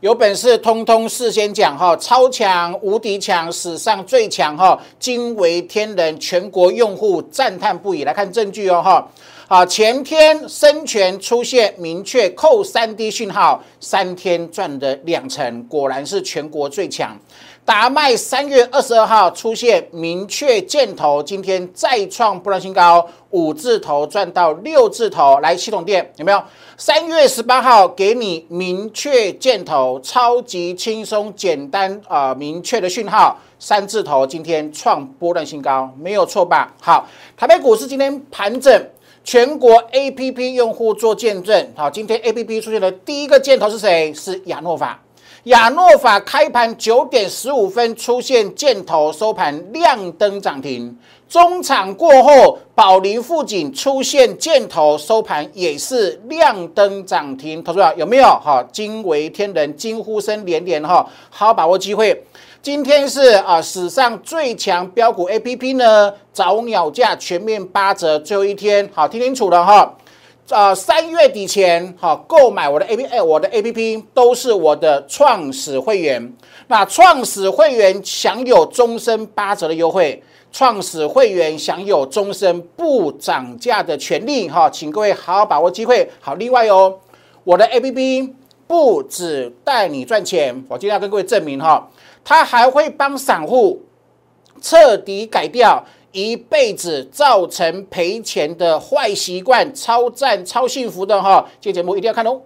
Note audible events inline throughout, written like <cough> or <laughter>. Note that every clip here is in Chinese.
有本事通通事先讲哈，超强无敌强，史上最强哈，惊为天人，全国用户赞叹不已。来看证据哦哈。好，前天深全出现明确扣三 D 讯号，三天赚的两成，果然是全国最强。达麦三月二十二号出现明确箭头，今天再创波段新高，五字头赚到六字头。来系统店有没有？三月十八号给你明确箭头，超级轻松简单啊，明确的讯号，三字头今天创波段新高，没有错吧？好，台北股市今天盘整。全国 A P P 用户做见证，好，今天 A P P 出现的第一个箭头是谁？是亚诺法。亚诺法开盘九点十五分出现箭头，收盘亮灯涨停。中场过后，宝林附近出现箭头，收盘也是亮灯涨停。投资者有没有？哈，惊为天人，惊呼声连连哈，好好把握机会。今天是啊史上最强标股 A P P 呢，早鸟价全面八折，最后一天，好听清楚了哈。啊，三月底前，哈购买我的 A P P，我的 A P P 都是我的创始会员。那创始会员享有终身八折的优惠，创始会员享有终身不涨价的权利。哈，请各位好好把握机会。好，另外哦，我的 A P P 不只带你赚钱，我今天要跟各位证明哈。他还会帮散户彻底改掉一辈子造成赔钱的坏习惯，超赞超幸福的哈！这节目一定要看哦。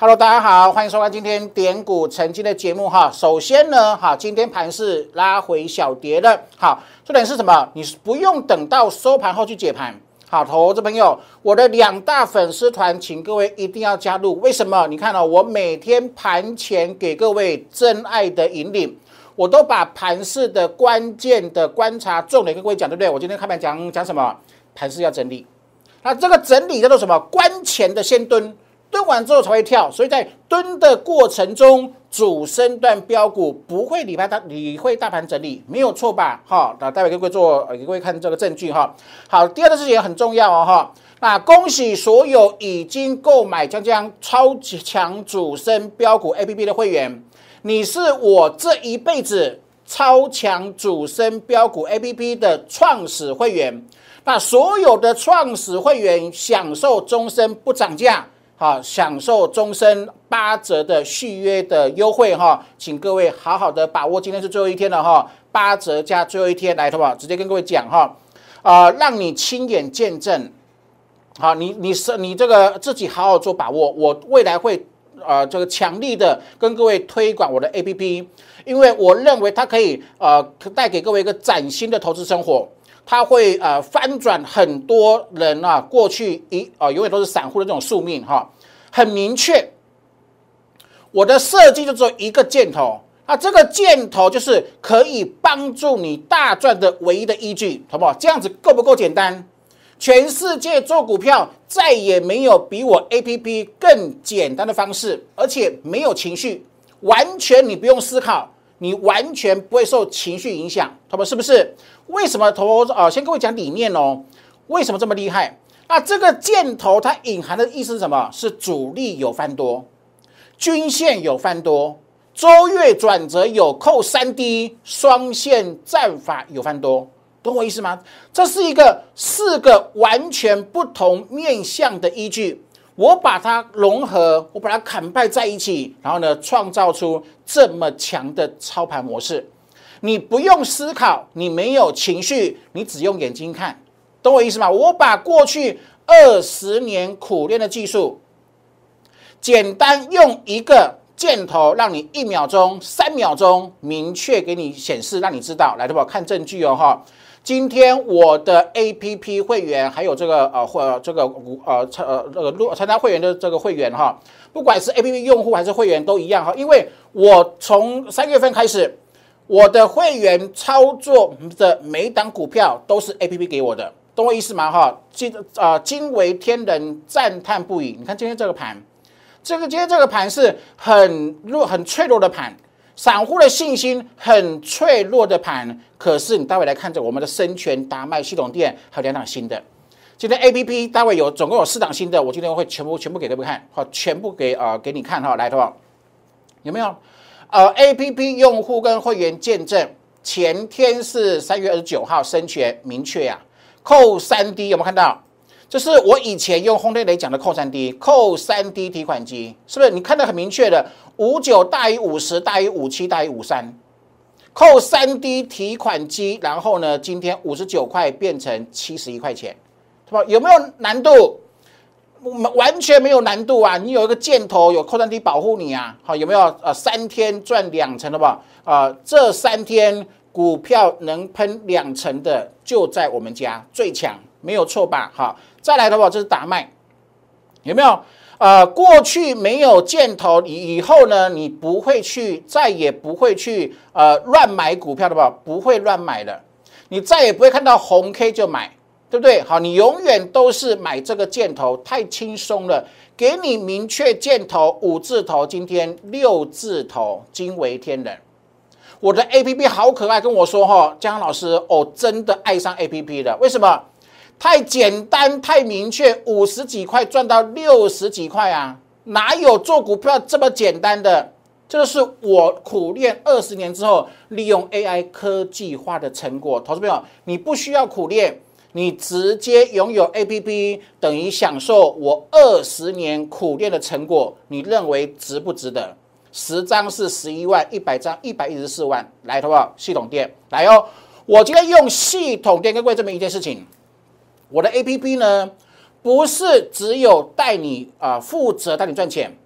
Hello，大家好，欢迎收看今天点股成金的节目哈。首先呢，哈，今天盘是拉回小跌的，好。重点是什么？你不用等到收盘后去解盘。好，投资朋友，我的两大粉丝团，请各位一定要加入。为什么？你看哦，我每天盘前给各位真爱的引领，我都把盘市的关键的观察重点跟各位讲，对不对？我今天开盘讲讲什么？盘市要整理，那这个整理叫做什么？关前的先蹲。蹲完之后才会跳，所以在蹲的过程中，主升段标股不会理盘大理会大盘整理，没有错吧？哈，那待会给各位做，给各位看这个证据哈。好，第二个事情也很重要哦哈。那恭喜所有已经购买江江超级强主升标股 A P P 的会员，你是我这一辈子超强主升标股 A P P 的创始会员。那所有的创始会员享受终身不涨价。好，享受终身八折的续约的优惠哈，请各位好好的把握，今天是最后一天了哈，八折加最后一天来，好不好？直接跟各位讲哈，啊，让你亲眼见证，好，你你是你这个自己好好做把握，我未来会呃这个强力的跟各位推广我的 A P P，因为我认为它可以呃带给各位一个崭新的投资生活。它会呃翻转很多人啊，过去一啊永远都是散户的这种宿命哈，很明确。我的设计就只有一个箭头，那这个箭头就是可以帮助你大赚的唯一的依据，好不好？这样子够不够简单？全世界做股票再也没有比我 A P P 更简单的方式，而且没有情绪，完全你不用思考。你完全不会受情绪影响，他们是不是？为什么投啊？先跟我讲理念哦。为什么这么厉害？那，这个箭头它隐含的意思是什么？是主力有翻多，均线有翻多，周月转折有扣三 D，双线战法有翻多，懂我意思吗？这是一个四个完全不同面向的依据。我把它融合，我把它砍败在一起，然后呢，创造出这么强的操盘模式。你不用思考，你没有情绪，你只用眼睛看，懂我意思吗？我把过去二十年苦练的技术，简单用一个箭头，让你一秒钟、三秒钟明确给你显示，让你知道。来，对吧？看证据哦，哈。今天我的 A P P 会员还有这个呃或这个呃参呃这个入参加会员的这个会员哈，不管是 A P P 用户还是会员都一样哈，因为我从三月份开始，我的会员操作的每一档股票都是 A P P 给我的，懂我意思吗？哈，惊啊惊为天人，赞叹不已。你看今天这个盘，这个今天这个盘是很弱很脆弱的盘。散户的信心很脆弱的盘，可是你待会来看着我们的生全、达麦、系统店还有两档新的。今天 A P P 待会有总共有四档新的，我今天会全部全部给各位看，好，全部给啊给你看哈，来，的吧？有没有？呃，A P P 用户跟会员见证，前天是三月二十九号，生权明确呀，扣三 D 有没有看到？这是我以前用轰雷雷讲的扣三 D，扣三 D 提款机，是不是？你看到很明确的，五九大于五十大于五七大于五三，扣三 D 提款机，然后呢，今天五十九块变成七十一块钱，是吧？有没有难度？完全没有难度啊！你有一个箭头，有扣三 D 保护你啊！好，有没有？呃，三天赚两成的吧？啊，这三天股票能喷两成的，就在我们家最强，没有错吧？好。再来的话，这是打卖，有没有？呃，过去没有箭头，以以后呢，你不会去，再也不会去呃乱买股票的吧？不会乱买的，你再也不会看到红 K 就买，对不对？好，你永远都是买这个箭头，太轻松了。给你明确箭头，五字头，今天六字头，惊为天人。我的 A P P 好可爱，跟我说哈，江老师，哦，真的爱上 A P P 了，为什么？太简单，太明确，五十几块赚到六十几块啊！哪有做股票这么简单的？这是我苦练二十年之后，利用 AI 科技化的成果。投资朋友，你不需要苦练，你直接拥有 APP，等于享受我二十年苦练的成果。你认为值不值得？十张是十一万，一百张一百一十四万。来，投保系统店来哦！我今天用系统店跟各位证明一件事情。我的 A P P 呢，不是只有带你啊负责带你赚钱，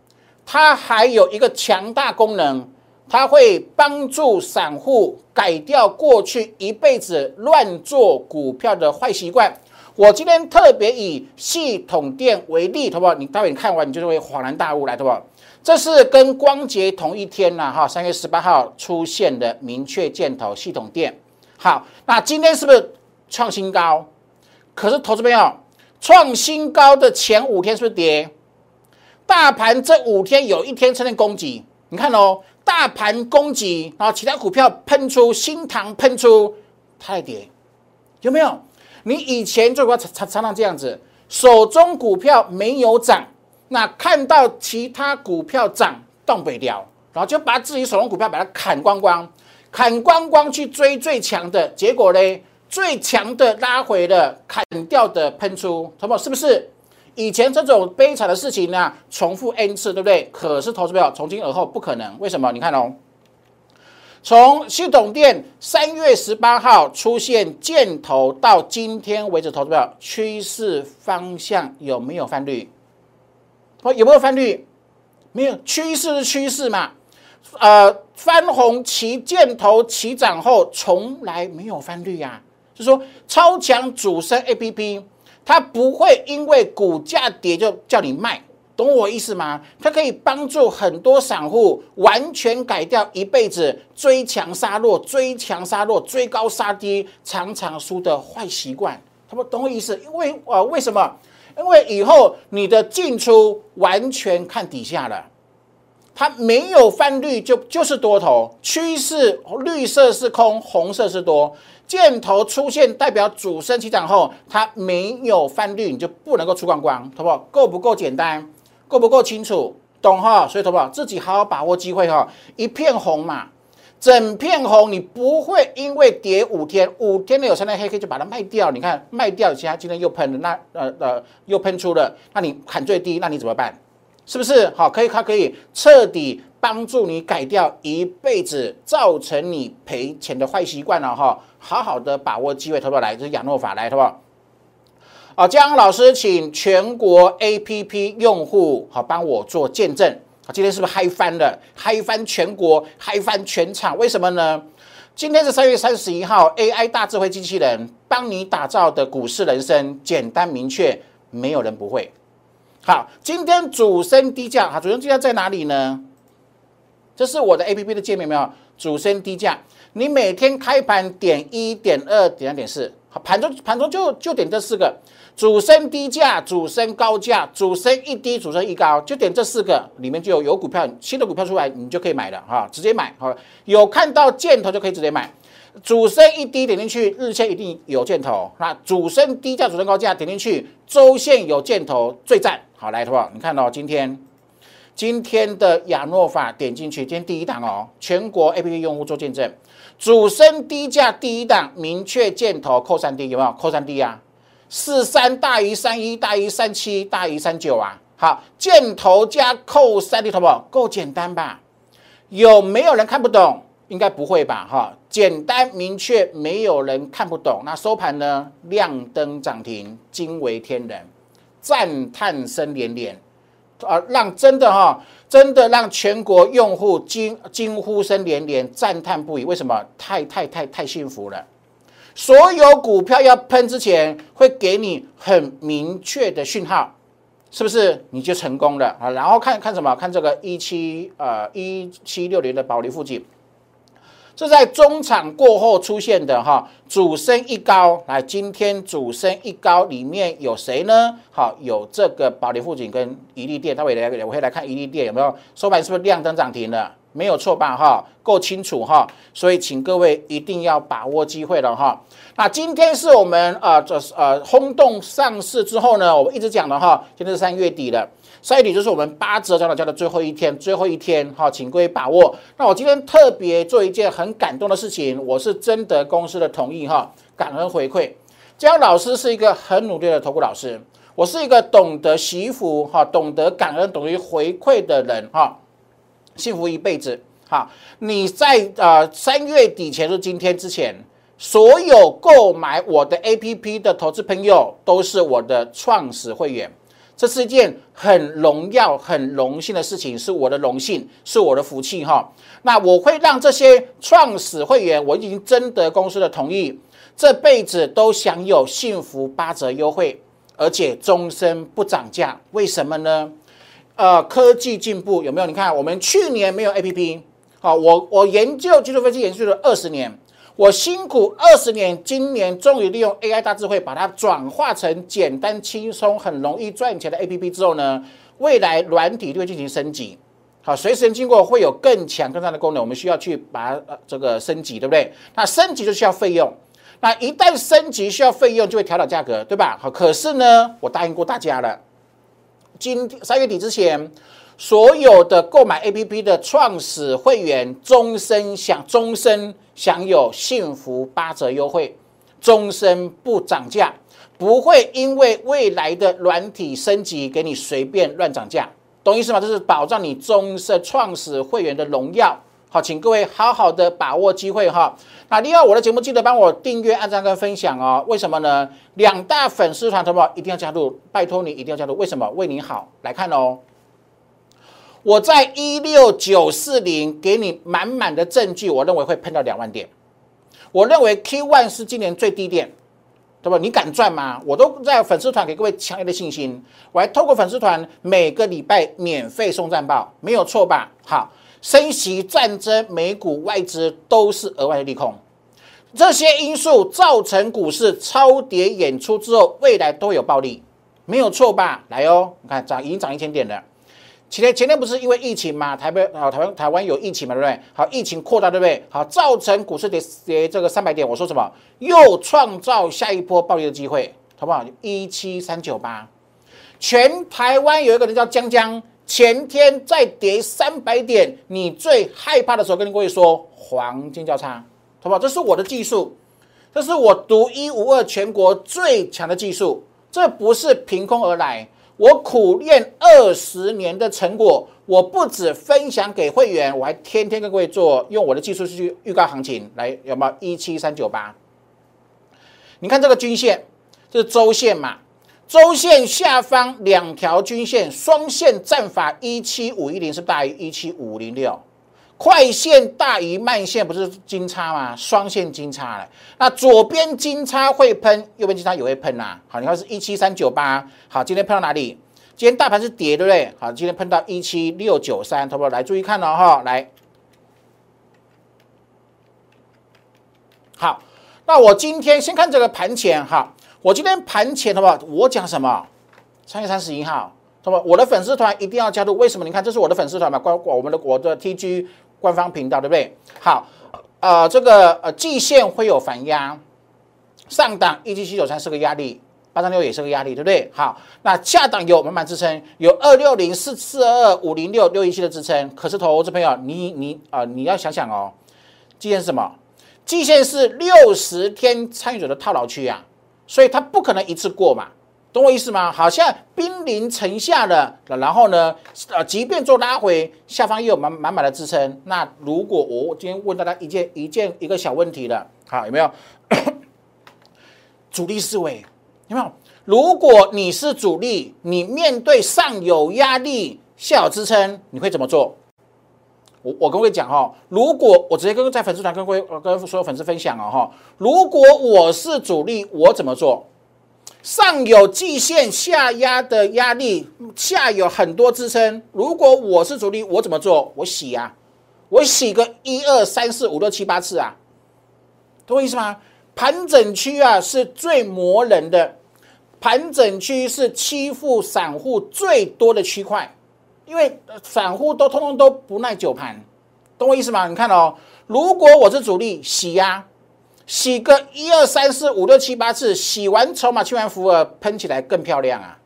它还有一个强大功能，它会帮助散户改掉过去一辈子乱做股票的坏习惯。我今天特别以系统店为例，好不好？你待会看完你就会恍然大悟来，好不好？这是跟光捷同一天呐，哈，三月十八号出现的明确箭头系统店。好，那今天是不是创新高？可是，投资朋友，创新高的前五天是不是跌？大盘这五天有一天出现攻击，你看哦，大盘攻击，然后其他股票喷出，新塘喷出，太跌，有没有？你以前做股票常常常这样子，手中股票没有涨，那看到其他股票涨，动北掉，然后就把自己手中股票把它砍光光，砍光光去追最强的，结果呢？最强的拉回了砍掉的喷出，投保是不是？以前这种悲惨的事情呢，重复 n 次，对不对？可是投资票从今而后不可能，为什么？你看哦，从系统店三月十八号出现箭头到今天为止，投资票趋势方向有没有翻绿？哦有没有翻绿？没有，趋势是趋势嘛？呃，翻红起箭头起涨后，从来没有翻绿呀。就是说，超强主升 A P P，它不会因为股价跌就叫你卖，懂我意思吗？它可以帮助很多散户完全改掉一辈子追强杀弱、追强杀弱、追高杀低、常常输的坏习惯。他们懂我意思？因为啊，为什么？因为以后你的进出完全看底下了，它没有翻绿就就是多头趋势，绿色是空，红色是多。箭头出现代表主升起涨后，它没有翻绿，你就不能够出光光，好不好？够不够简单？够不够清楚？懂哈？所以，好不好？自己好好把握机会哈！一片红嘛，整片红，你不会因为跌五天，五天的有三天黑 K 就把它卖掉。你看卖掉，其他今天又喷了，那呃呃又喷出了，那你砍最低，那你怎么办？是不是？好，可以，它可以彻底帮助你改掉一辈子造成你赔钱的坏习惯了哈。好好的把握机会，投不来，这是亚诺法来，投不好？好，江老师，请全国 APP 用户好帮我做见证。啊，今天是不是嗨翻了？嗨翻全国，嗨翻全场？为什么呢？今天是三月三十一号，AI 大智慧机器人帮你打造的股市人生，简单明确，没有人不会。好，今天主升低价，好，主升低价在哪里呢？这是我的 APP 的界面，没有？主升低价。你每天开盘点一点二点三点四，好盘中盘中就就点这四个，主升低价，主升高价，主升一低，主升一高，就点这四个里面就有有股票新的股票出来，你就可以买了哈，直接买哈。有看到箭头就可以直接买。主升一低点进去，日线一定有箭头。那主升低价，主升高价点进去，周线有箭头最赞。好，来，好不好？你看到今天今天的亚诺法点进去，今天第一档哦，全国 APP 用户做见证，主升低价第一档明确箭头扣三 D 有没有？扣三 D 啊？四三大于三一大于三七大于三九啊？好，箭头加扣三 D 好不？够简单吧？有没有人看不懂？应该不会吧？哈，简单明确，没有人看不懂。那收盘呢？亮灯涨停，惊为天人，赞叹声连连，啊，让真的哈，真的让全国用户惊惊呼声连连，赞叹不已。为什么？太太太太幸福了。所有股票要喷之前，会给你很明确的讯号，是不是？你就成功了啊？然后看看什么？看这个一七呃一七六零的保利附近。这在中场过后出现的哈，主升一高，来，今天主升一高里面有谁呢？好，有这个保利富锦跟宜利店，待会来我会来看宜利店有没有收盘是不是亮灯涨停了？没有错吧？哈，够清楚哈，所以请各位一定要把握机会了哈。那今天是我们呃这呃轰动上市之后呢，我们一直讲的哈，现在是三月底了。三月底就是我们八折交流交的最后一天，最后一天，哈，请各位把握。那我今天特别做一件很感动的事情，我是征得公司的同意，哈，感恩回馈。江老师是一个很努力的投顾老师，我是一个懂得惜福，哈，懂得感恩，懂于回馈的人，哈，幸福一辈子。哈，你在呃三月底前，就今天之前，所有购买我的 APP 的投资朋友，都是我的创始会员。这是一件很荣耀、很荣幸的事情，是我的荣幸，是我的福气哈。那我会让这些创始会员，我已经征得公司的同意，这辈子都享有幸福八折优惠，而且终身不涨价。为什么呢？呃，科技进步有没有？你看，我们去年没有 A P P，好，我我研究技术分析研究了二十年。我辛苦二十年，今年终于利用 AI 大智慧把它转化成简单轻松、很容易赚钱的 APP 之后呢，未来软体就会进行升级。好，随时经过会有更强更大的功能，我们需要去把呃这个升级，对不对？那升级就需要费用，那一旦升级需要费用，就会调整价格，对吧？好，可是呢，我答应过大家了，今三月底之前。所有的购买 APP 的创始会员，终身享终身享有幸福八折优惠，终身不涨价，不会因为未来的软体升级给你随便乱涨价，懂意思吗？这是保障你终身创始会员的荣耀。好，请各位好好的把握机会哈。那另外我的节目记得帮我订阅、按赞跟分享哦。为什么呢？两大粉丝团，好不好？一定要加入，拜托你一定要加入。为什么？为你好，来看哦。我在一六九四零给你满满的证据，我认为会喷到两万点。我认为 Q one 是今年最低点，对吧？你敢赚吗？我都在粉丝团给各位强烈的信心，我还透过粉丝团每个礼拜免费送战报，没有错吧？好，升息、战争、美股、外资都是额外的利空，这些因素造成股市超跌演出之后，未来都有暴利，没有错吧？来哦，你看涨已经涨一千点了。前天前天不是因为疫情嘛？台北啊，台湾台湾有疫情嘛，对不对？好，疫情扩大，对不对？好，造成股市跌跌这个三百点。我说什么？又创造下一波暴跌的机会，好不好？一七三九八，全台湾有一个人叫江江，前天再跌三百点，你最害怕的时候，跟各位说黄金交叉，好不好？这是我的技术，这是我独一无二全国最强的技术，这不是凭空而来。我苦练二十年的成果，我不止分享给会员，我还天天跟各位做，用我的技术去预告行情，来有没有一七三九八？你看这个均线，这是周线嘛？周线下方两条均线双线战法一七五一零是大于一七五零六，快线大于慢线不是金叉吗？双线金叉了，那左边金叉会喷，右边金叉也会喷呐。好，你看是一七三九八。好，今天喷到哪里？今天大盘是跌，对不对？好，今天喷到一七六九三，投不来注意看了哈，来。好，那我今天先看这个盘前哈，我今天盘前好不好？我讲什么？三月三十一号，好不好？我的粉丝团一定要加入。为什么？你看，这是我的粉丝团嘛，关我们的我的 TG 官方频道，对不对？好，呃，这个呃季线会有反压，上档一七七九三是个压力。八三六也是个压力，对不对？好，那下档有满满支撑，有二六零四四二二五零六六一七的支撑。可是投资朋友，你你啊，你要想想哦，季线是什么？季线是六十天参与者的套牢区啊，所以它不可能一次过嘛，懂我意思吗？好像濒临城下了，然后呢，呃，即便做拉回，下方又有满满满的支撑。那如果我今天问大家一件一件一个小问题了，好，有没有 <coughs> 主力思维？有没有？如果你是主力，你面对上有压力、下有支撑，你会怎么做？我我跟各位讲哈，如果我直接跟在粉丝团跟各位跟所有粉丝分享哦哈，如果我是主力，我怎么做？上有季线下压的压力，下有很多支撑。如果我是主力，我怎么做？我洗啊，我洗个一二三四五六七八次啊，懂我意思吗？盘整区啊，是最磨人的。盘整区是欺负散户最多的区块，因为散户都通通都不耐久盘，懂我意思吗？你看哦，如果我是主力洗呀，洗个一二三四五六七八次，洗完筹码，清完符额，喷起来更漂亮啊，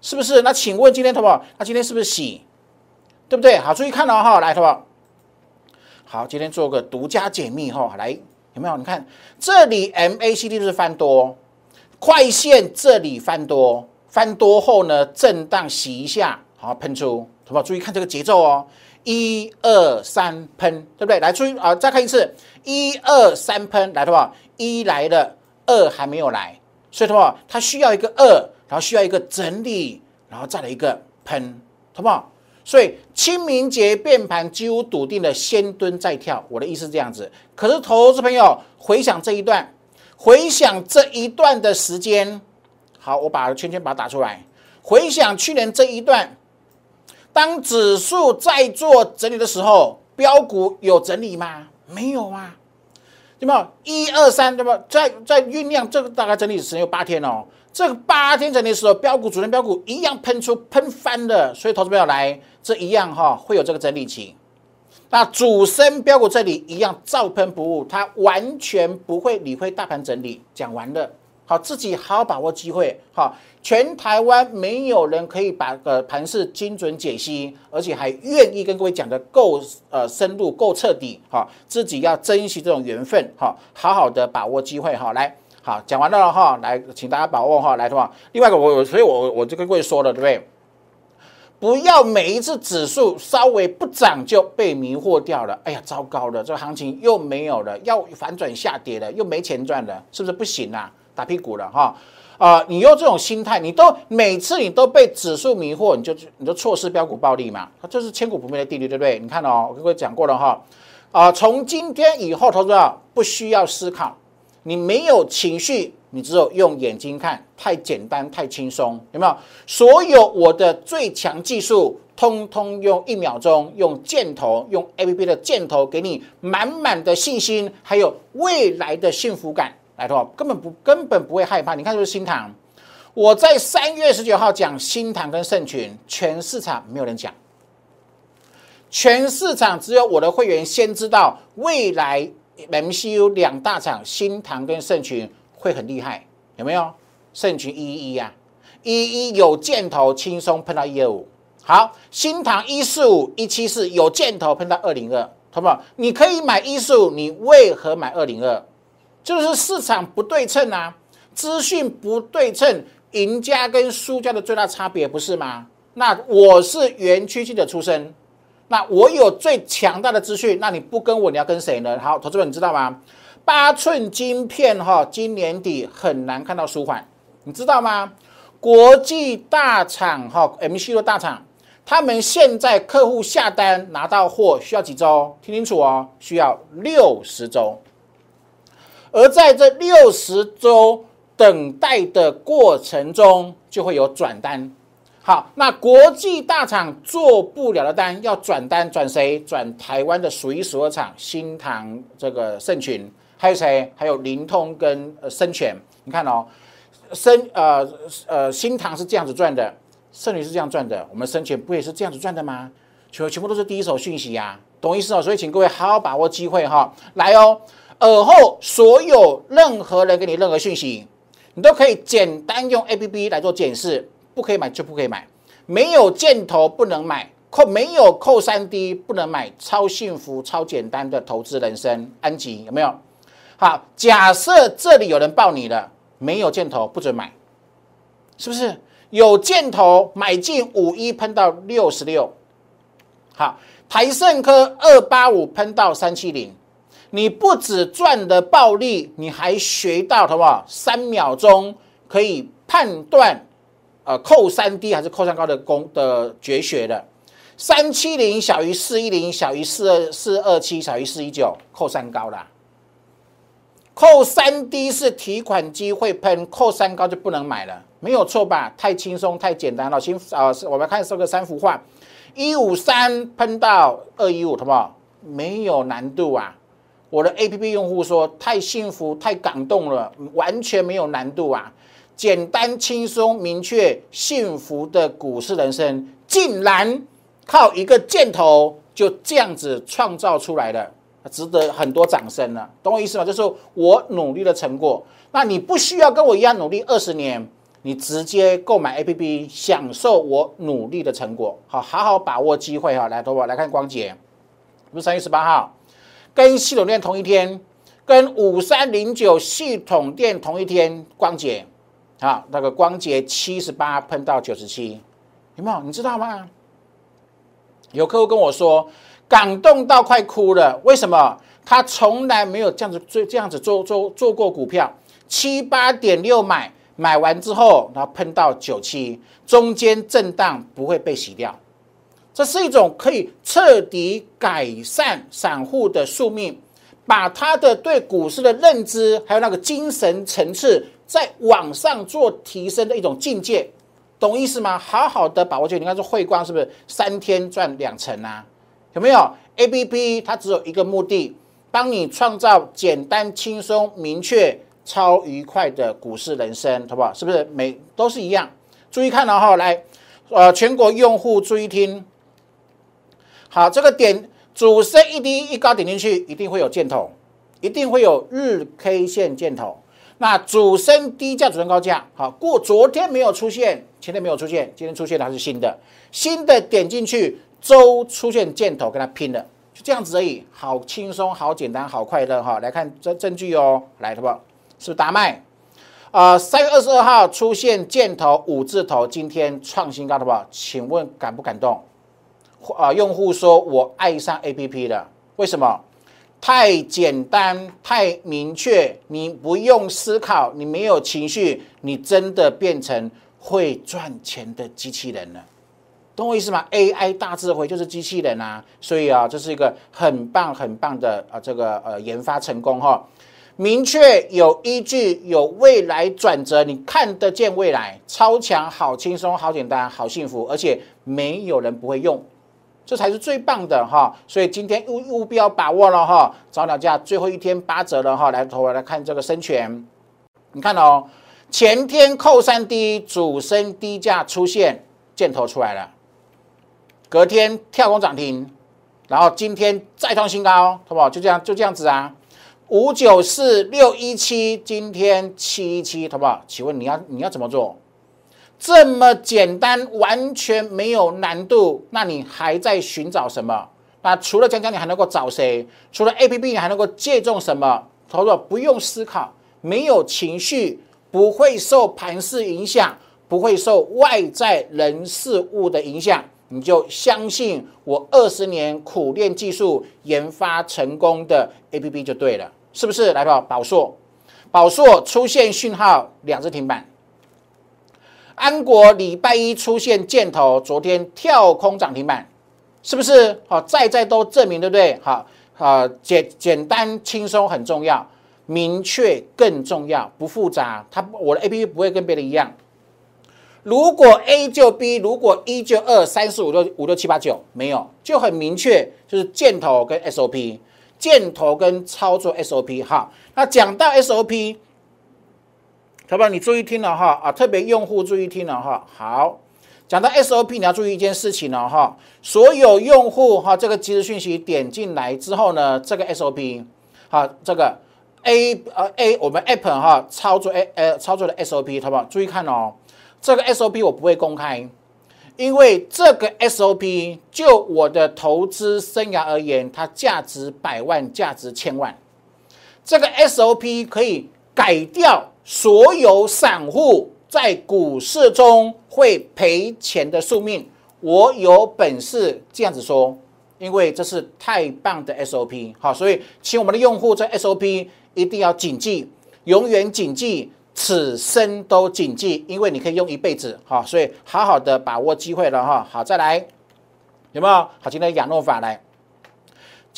是不是？那请问今天投保，那今天是不是洗？对不对？好，注意看哦，哈，来投保。好，今天做个独家解密哈，来有没有？你看这里 MACD 是翻多。快线这里翻多，翻多后呢，震荡洗一下，好喷出，好不好？注意看这个节奏哦，一二三喷，对不对？来，注意啊，再看一次，一二三喷，来，好不好？一来了，二还没有来，所以，好不好？它需要一个二，然后需要一个整理，然后再来一个喷，好不好？所以清明节变盘几乎笃定的先蹲再跳，我的意思是这样子。可是投资朋友回想这一段。回想这一段的时间，好，我把圈圈把它打出来。回想去年这一段，当指数在做整理的时候，标股有整理吗？没有啊，对吧？一二三，对吧？在在酝酿这个大概整理时间有八天哦。这个八天整理的时候，标股主升标股一样喷出喷翻的，所以投资朋友来这一样哈，会有这个整理期。那主升标股这里一样照喷不误，它完全不会理会大盘整理。讲完了，好，自己好好把握机会。好，全台湾没有人可以把呃盘势精准解析，而且还愿意跟各位讲的够呃深入、够彻底。好，自己要珍惜这种缘分。好，好好的把握机会。哈，来，好，讲完了哈，来，请大家把握哈，来的话，另外一个我，所以我我就跟各位说了，对不对？不要每一次指数稍微不涨就被迷惑掉了。哎呀，糟糕了，这个行情又没有了，要反转下跌了，又没钱赚了，是不是不行啊？打屁股了哈！啊，你用这种心态，你都每次你都被指数迷惑，你就你就错失标股暴利嘛？这是千古不灭的定律，对不对？你看哦，我跟各位讲过了哈。啊，从今天以后，投资者不需要思考，你没有情绪。你只有用眼睛看，太简单太轻松，有没有？所有我的最强技术，通通用一秒钟，用箭头，用 A P P 的箭头，给你满满的信心，还有未来的幸福感。来，托根本不根本不会害怕。你看，就是新塘，我在三月十九号讲新塘跟盛群，全市场没有人讲，全市场只有我的会员先知道未来 M C U 两大厂新塘跟盛群。会很厉害，有没有？盛群一一一呀，一一有箭头，轻松喷到一二五。好，新塘一四五一七四有箭头喷到二零二，好不？你可以买一四五，你为何买二零二？就是市场不对称啊，资讯不对称，赢家跟输家的最大差别不是吗？那我是园区记者出身，那我有最强大的资讯，那你不跟我，你要跟谁呢？好，投资者你知道吗？八寸晶片哈，今年底很难看到舒缓，你知道吗？国际大厂哈，MCU 大厂，他们现在客户下单拿到货需要几周？听清楚哦，需要六十周。而在这六十周等待的过程中，就会有转单。好，那国际大厂做不了的单，要转单转谁？转台湾的数一数二厂，新唐这个盛群。还有谁？还有灵通跟呃深全，你看哦，深呃呃新塘是这样子赚的，圣女是这样赚的，我们生前不也是这样子赚的吗？全全部都是第一手讯息呀，懂意思哦？所以请各位好好把握机会哈，来哦，尔后所有任何人给你任何讯息，你都可以简单用 A P P 来做检视，不可以买就不可以买，没有箭头不能买。扣没有扣三 D 不能买，超幸福超简单的投资人生，安吉有没有？好，假设这里有人报你了，没有箭头不准买，是不是？有箭头买进五一喷到六十六，好，台盛科二八五喷到三七零，你不止赚的暴利，你还学到好不好？三秒钟可以判断，呃，扣三低还是扣三高的功的绝学的。三七零小于四一零，小于四二四二七，小于四一九，扣三高啦。扣三低是提款机会喷，扣三高就不能买了，没有错吧？太轻松，太简单了。先啊，我们看这个三幅画，一五三喷到二一五，好不好？没有难度啊。我的 A P P 用户说太幸福，太感动了，完全没有难度啊，简单轻松明确，幸福的股市人生竟然。靠一个箭头就这样子创造出来的，值得很多掌声了，懂我意思吗？就是我努力的成果。那你不需要跟我一样努力二十年，你直接购买 APP，享受我努力的成果。好，好好把握机会哈。来，同我来看光姐，不是三月十八号，跟系统店同一天，跟五三零九系统店同一天，光洁，啊，那个光洁七十八喷到九十七，有没有？你知道吗？有客户跟我说，感动到快哭了。为什么？他从来没有这样子做，这样子做做做过股票，七八点六买，买完之后，然后喷到九七，中间震荡不会被洗掉。这是一种可以彻底改善散户的宿命，把他的对股市的认知，还有那个精神层次，在往上做提升的一种境界。懂意思吗？好好的把握住。你看这汇光是不是三天赚两成啊？有没有？A P P 它只有一个目的，帮你创造简单、轻松、明确、超愉快的股市人生，好不好？是不是每都是一样？注意看了哈，来，呃，全国用户注意听。好，这个点主升一低一高点进去，一定会有箭头，一定会有日 K 线箭头。那主升低价，主升高价，好过昨天没有出现。前天没有出现，今天出现的还是新的，新的点进去，周出现箭头跟它拼了，就这样子而已，好轻松，好简单，好快乐哈。来看这证据哦，来，好不好？是不是达麦？啊，三月二十二号出现箭头五字头，今天创新高，好不好？请问感不感动？啊，用户说我爱上 A P P 了，为什么？太简单，太明确，你不用思考，你没有情绪，你真的变成。会赚钱的机器人了，懂我意思吗？AI 大智慧就是机器人啊，所以啊，这是一个很棒很棒的啊，这个呃研发成功哈，明确有依据，有未来转折，你看得见未来，超强，好轻松，好简单，好幸福，而且没有人不会用，这才是最棒的哈。所以今天务务必要把握了哈，早鸟价最后一天八折了哈，来头来看这个深全，你看哦。前天扣三低，主升低价出现箭头出来了，隔天跳空涨停，然后今天再创新高，好不好？就这样，就这样子啊。五九四六一七，今天七一七，好不好？请问你要你要怎么做？这么简单，完全没有难度，那你还在寻找什么？那除了江江，你还能够找谁？除了 A P P，你还能够借重什么？他说不用思考，没有情绪。不会受盘势影响，不会受外在人事物的影响，你就相信我二十年苦练技术研发成功的 A P P 就对了，是不是？来吧，宝硕，宝硕出现讯号，两只停板。安国礼拜一出现箭头，昨天跳空涨停板，是不是？好，在在都证明，对不对？好，好简简单轻松很重要。明确更重要，不复杂。它我的 A P P 不会跟别人一样。如果 A 就 B，如果一就二，三四五六五六七八九没有，就很明确，就是箭头跟 S O P，箭头跟操作 S O P。好，那讲到 S O P，好不好你注意听了哈啊，特别用户注意听了哈。好，讲到 SOP，你要注意一件事情了哈。所有用户哈，这个即时讯息点进来之后呢，这个 SOP，好，这个 A 呃 A 我们 App 哈操作 A 呃操作的 SOP，好不好？注意看哦，这个 SOP 我不会公开。因为这个 SOP 就我的投资生涯而言，它价值百万，价值千万。这个 SOP 可以改掉所有散户在股市中会赔钱的宿命。我有本事这样子说，因为这是太棒的 SOP。好，所以请我们的用户这 SOP 一定要谨记，永远谨记。此生都谨记，因为你可以用一辈子，哈，所以好好的把握机会了，哈。好，再来，有没有？好，今天亚诺法来，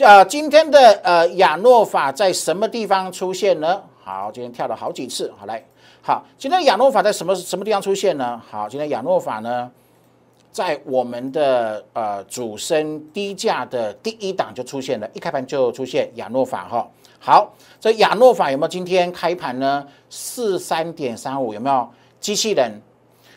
呃，今天的呃亚诺法在什么地方出现呢？好，今天跳了好几次，好来，好，今天亚诺法在什么什么地方出现呢？好，今天亚诺法呢，在我们的呃主升低价的第一档就出现了，一开盘就出现亚诺法，哈。好，这亚诺法有没有今天开盘呢？四三点三五有没有？机器人，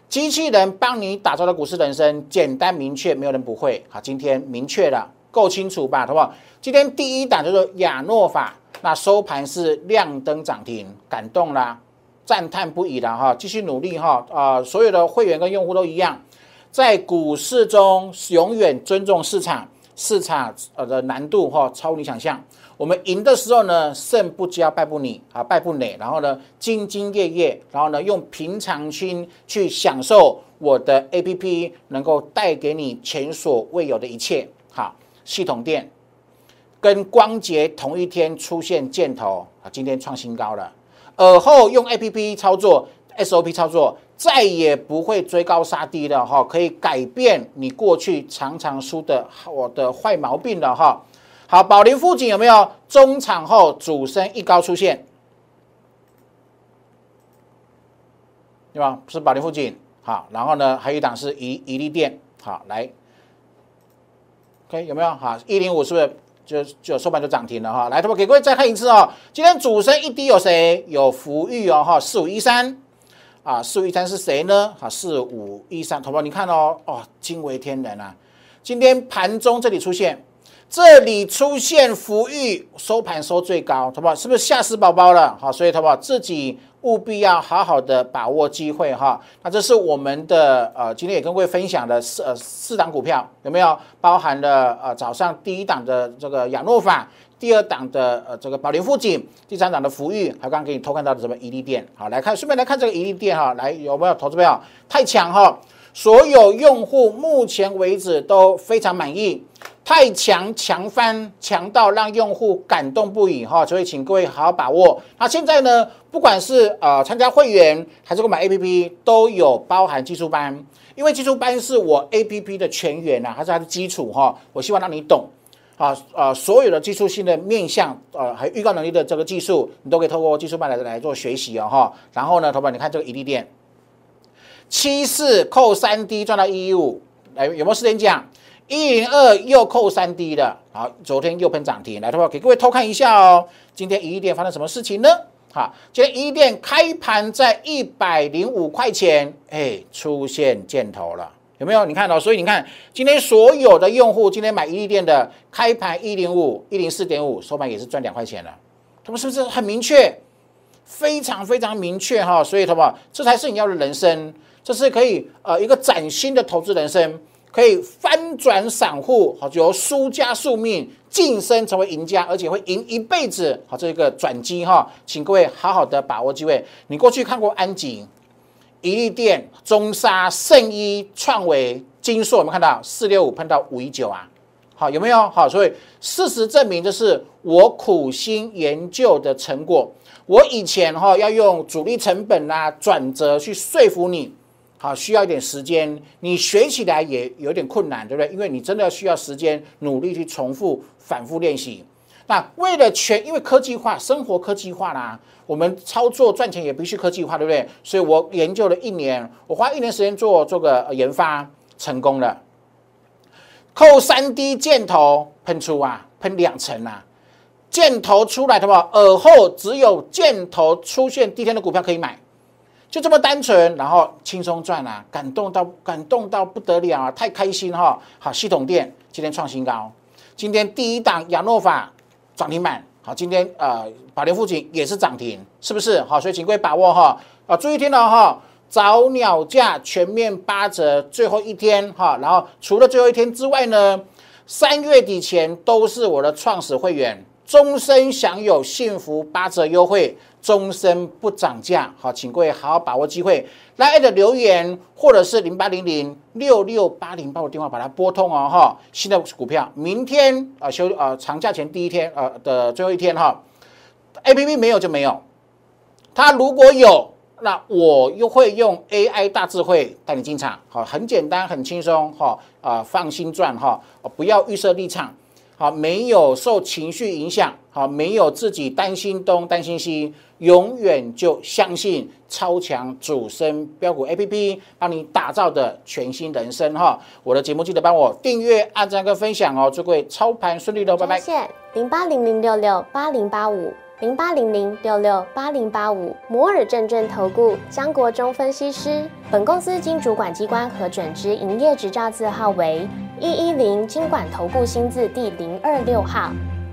机器人帮你打造的股市人生，简单明确，没有人不会。好，今天明确了，够清楚吧？好不好？今天第一档就是亚诺法，那收盘是亮灯涨停，感动啦，赞叹不已啦哈，继续努力哈啊！所有的会员跟用户都一样，在股市中永远尊重市场，市场呃的难度哈超你想象。我们赢的时候呢，胜不骄，败不馁啊，败不馁。然后呢，兢兢业业，然后呢，用平常心去享受我的 A P P 能够带给你前所未有的一切。好，系统店跟光捷同一天出现箭头啊，今天创新高了。尔后用 A P P 操作 S O P 操作，再也不会追高杀低了哈，可以改变你过去常常输的我的坏毛病了哈。好，宝林附近有没有中场后主升一高出现？对吧？是宝林附近。好，然后呢，还有一档是宜宜利店。好，来，OK 有没有？好，一零五是不是就就收盘就涨停了哈？来，他们给各位再看一次哦。今天主升一低有谁？有福裕哦哈，四五一三啊，四五一三是谁呢？好，四五一三，同胞你看哦，哦，惊为天人啊！今天盘中这里出现。这里出现福裕收盘收最高，好不好？是不是吓死宝宝了？好，所以好不好？自己务必要好好的把握机会哈。那这是我们的呃，今天也跟各位分享的四呃四档股票有没有？包含了呃早上第一档的这个亚诺法，第二档的呃这个宝林富锦，第三档的福裕，还有刚给你偷看到的什么伊利店。好，来看顺便来看这个伊利店哈，来有没有投资票？太强哈！所有用户目前为止都非常满意。太强强翻强到让用户感动不已哈，所以请各位好好把握。那现在呢，不管是呃参加会员还是购买 A P P，都有包含技术班，因为技术班是我 A P P 的全员呐，还是它的基础哈。我希望让你懂啊啊所有的技术性的面向呃还预告能力的这个技术，你都可以透过技术班来来做学习哦哈。然后呢，投保你看这个一利店七四扣三 D 赚到一一五，来有没有时间讲？一零二又扣三 D 的，好，昨天又喷涨停，来，的话给各位偷看一下哦。今天一店发生什么事情呢？好，今天一店开盘在一百零五块钱，哎，出现箭头了，有没有？你看到？所以你看，今天所有的用户今天买一店的，开盘一零五一零四点五，收盘也是赚两块钱了，他们是不是很明确？非常非常明确哈，所以他们这才是你要的人生，这是可以呃一个崭新的投资人生。可以翻转散户，好，由输家宿命晋升成为赢家，而且会赢一辈子，好，这个转机哈，请各位好好的把握机会。你过去看过安吉、宜利店、中沙、圣一、创维、金硕，有没有看到四六五碰到五一九啊？好，有没有？好，所以事实证明，这是我苦心研究的成果。我以前哈要用主力成本啊转折去说服你。好，需要一点时间，你学起来也有点困难，对不对？因为你真的需要时间，努力去重复、反复练习。那为了全，因为科技化，生活科技化啦，我们操作赚钱也必须科技化，对不对？所以我研究了一年，我花一年时间做做个研发，成功了。扣三 D 箭头喷出啊，喷两层啊，箭头出来的话，耳后只有箭头出现第一天的股票可以买。就这么单纯，然后轻松赚啊，感动到感动到不得了啊，太开心哈！好，系统店今天创新高，今天第一档亚诺法涨停板，好，今天呃宝莲附近也是涨停，是不是？好，所以请各位把握哈，啊，注意听了哈，早鸟价全面八折，最后一天哈，然后除了最后一天之外呢，三月底前都是我的创始会员。终身享有幸福八折优惠，终身不涨价。好，请各位好好把握机会，来艾特留言，或者是零八零零六六八零八我电话把它拨通哦。哈，新的股票，明天啊休啊长假前第一天呃的最后一天哈，A P P 没有就没有，它如果有，那我又会用 A I 大智慧带你进场。好，很简单，很轻松哈啊，放心赚哈，不要预设立场。好，没有受情绪影响，好，没有自己担心东担心西，永远就相信超强主升标股 A P P 帮你打造的全新人生哈。我的节目记得帮我订阅、按赞跟分享哦，祝各位操盘顺利喽，拜拜。谢谢零八零零六六八零八五零八零零六六八零八五摩尔证券投顾江国忠分析师。本公司经主管机关核准之营业执照字号为。一一零金管投顾新字第零二六号，